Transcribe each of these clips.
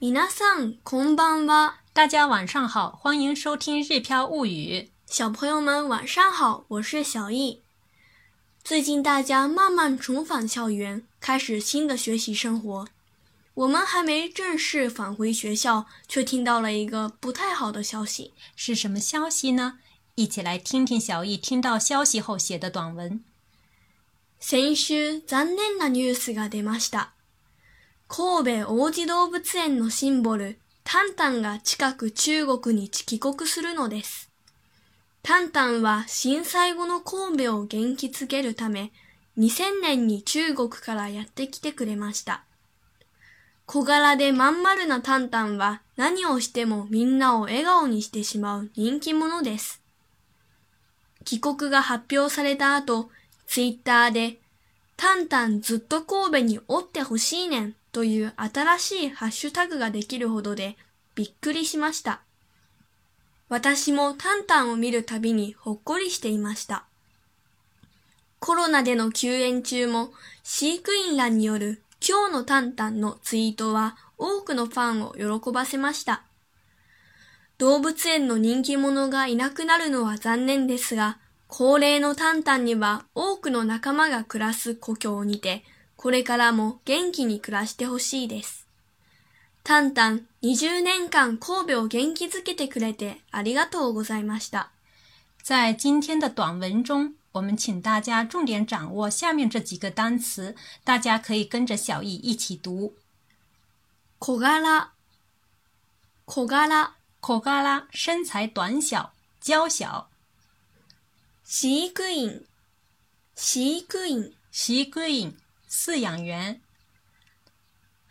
皆さん、こんばんは。大家晚上好，欢迎收听《日飘物语》。小朋友们晚上好，我是小易。最近大家慢慢重返校园，开始新的学习生活。我们还没正式返回学校，却听到了一个不太好的消息。是什么消息呢？一起来听听小易听到消息后写的短文。先週、残念なニュースが出ました。神戸王子動物園のシンボル、タンタンが近く中国に帰国するのです。タンタンは震災後の神戸を元気づけるため、2000年に中国からやってきてくれました。小柄でまん丸なタンタンは何をしてもみんなを笑顔にしてしまう人気者です。帰国が発表された後、ツイッターで、タンタンずっと神戸におってほしいねんという新しいハッシュタグができるほどでびっくりしました。私もタンタンを見るたびにほっこりしていました。コロナでの休園中も飼育員らによる今日のタンタンのツイートは多くのファンを喜ばせました。動物園の人気者がいなくなるのは残念ですが、恒例のタンタンには多くの仲間が暮らす故郷にてこれからも元気に暮らしてほしいです。タンタン20年間神戸を元気づけてくれてありがとうございました。在今天的短文中，我们请大家重点掌握下面这几个单词，大家可以跟着小易一起读。小柄、小柄、小柄，身材短小、娇小。飼育員、飼育員、飼育員。饲养员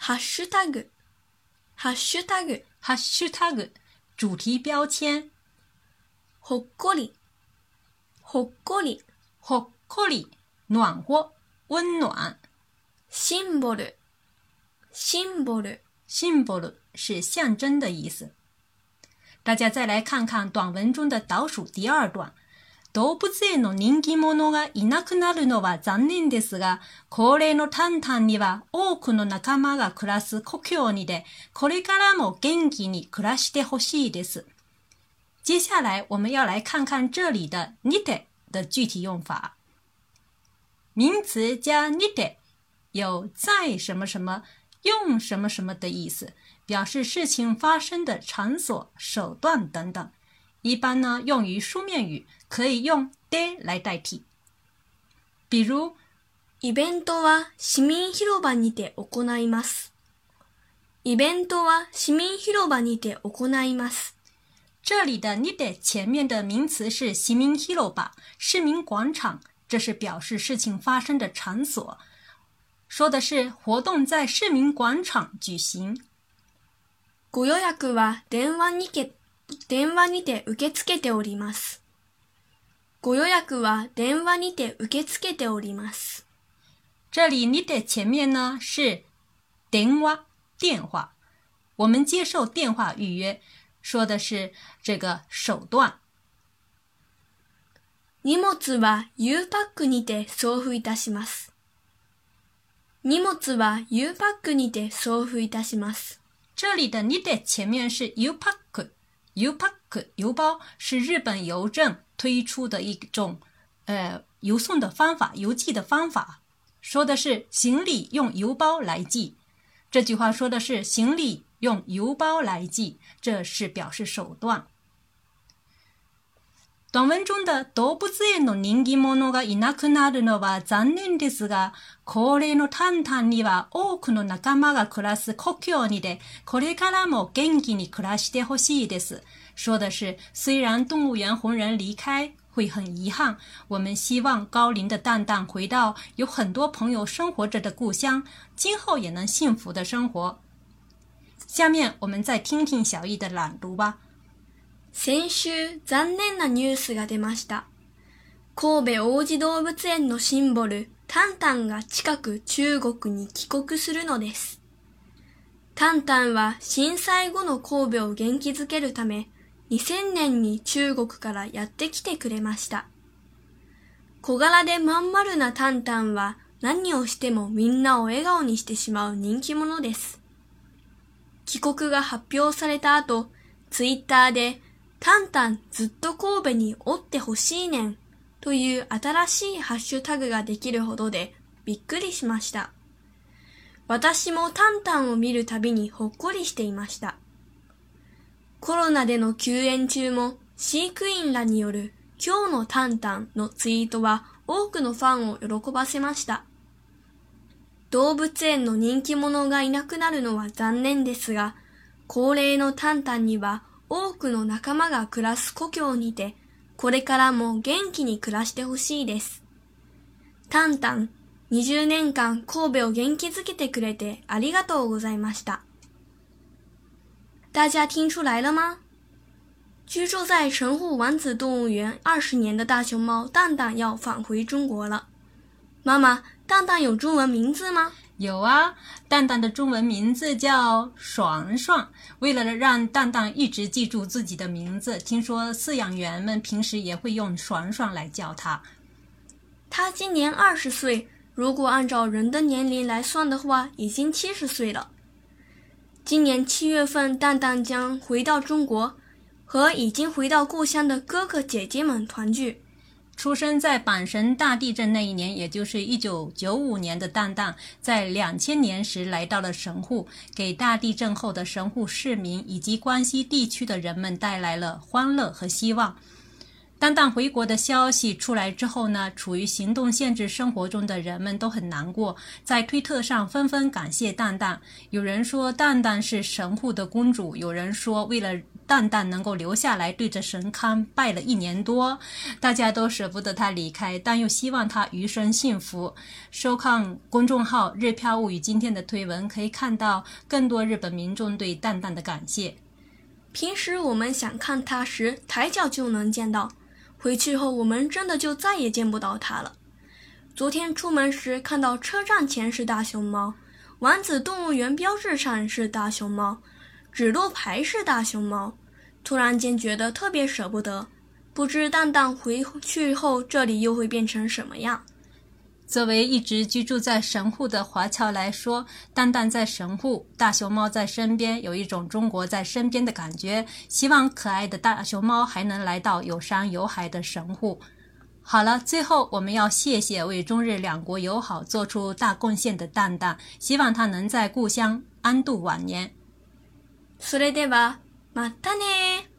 ，hashtag，hashtag，hashtag，主题标签。火锅里，火锅里，火锅里，暖和，温暖。symbol，symbol，symbol 是象征的意思。大家再来看看短文中的倒数第二段。動物園の人気者がいなくなるのは残念ですが、高齢のタンタンには多くの仲間が暮らす故郷にで、これからも元気に暮らしてほしいです。接下来我们要来看看这里的にて t 的具体用法。名词加にて、有在什么什么、用什么什么的意思，表示事情发生的场所、手段等等。一般呢用于书面语。可以用で来代替，比如イベントは市民広場にて行います。イベントは市民広場にて行います。这里的にて前面的名词是市民広場，市民广场，这是表示事情发生的场所。说的是活动在市民广场举行。ご予約は電話にて電話にて受け付けております。ご予約は電話にて受け付けております。这里にて前面呢是電話電話。我们接受电话预约，说的是这个手段。荷物は U パックにて送付いたします。荷物は U パックにて送付いたします。这里的にて前面是 U パック，U パック邮包是日本邮政。推出的一种，呃，邮送的方法，邮寄的方法，说的是行李用邮包来寄。这句话说的是行李用邮包来寄，这是表示手段。短文中的多不自由の人気者がいなくなるのは残念ですが、高齢のたんたんには多くの仲間が暮らす国境にで、これからも元気に暮らしてほしいです。说的是，虽然动物园红人离开会很遗憾，我们希望高龄的蛋蛋回到有很多朋友生活着的故乡，今后也能幸福的生活。下面我们再听听小易的朗读吧。先週、残念なニュースが出ました。神戸王子動物園のシンボル、タンタンが近く中国に帰国するのです。タンタンは震災後の神戸を元気づけるため。2000年に中国からやってきてくれました。小柄でまん丸なタンタンは何をしてもみんなを笑顔にしてしまう人気者です。帰国が発表された後、ツイッターで、タンタンずっと神戸におってほしいねんという新しいハッシュタグができるほどでびっくりしました。私もタンタンを見るたびにほっこりしていました。コロナでの休園中も飼育員らによる今日のタンタンのツイートは多くのファンを喜ばせました。動物園の人気者がいなくなるのは残念ですが、恒例のタンタンには多くの仲間が暮らす故郷にて、これからも元気に暮らしてほしいです。タンタン、20年間神戸を元気づけてくれてありがとうございました。大家听出来了吗？居住在神户王子动物园二十年的大熊猫蛋蛋要返回中国了。妈妈，蛋蛋有中文名字吗？有啊，蛋蛋的中文名字叫爽爽。为了让蛋蛋一直记住自己的名字，听说饲养员们平时也会用爽爽来叫它。它今年二十岁，如果按照人的年龄来算的话，已经七十岁了。今年七月份，蛋蛋将回到中国，和已经回到故乡的哥哥姐姐们团聚。出生在阪神大地震那一年，也就是一九九五年的蛋蛋，在两千年时来到了神户，给大地震后的神户市民以及关西地区的人们带来了欢乐和希望。蛋蛋回国的消息出来之后呢，处于行动限制生活中的人们都很难过，在推特上纷纷感谢蛋蛋。有人说蛋蛋是神户的公主，有人说为了蛋蛋能够留下来，对着神龛拜了一年多，大家都舍不得他离开，但又希望他余生幸福。收看公众号“日漂物语”今天的推文，可以看到更多日本民众对蛋蛋的感谢。平时我们想看他时，抬脚就能见到。回去后，我们真的就再也见不到它了。昨天出门时看到车站前是大熊猫，王子动物园标志上是大熊猫，指路牌是大熊猫，突然间觉得特别舍不得。不知蛋蛋回去后，这里又会变成什么样？作为一直居住在神户的华侨来说，蛋蛋在神户，大熊猫在身边，有一种中国在身边的感觉。希望可爱的大熊猫还能来到有山有海的神户。好了，最后我们要谢谢为中日两国友好做出大贡献的蛋蛋，希望他能在故乡安度晚年。それではまたね。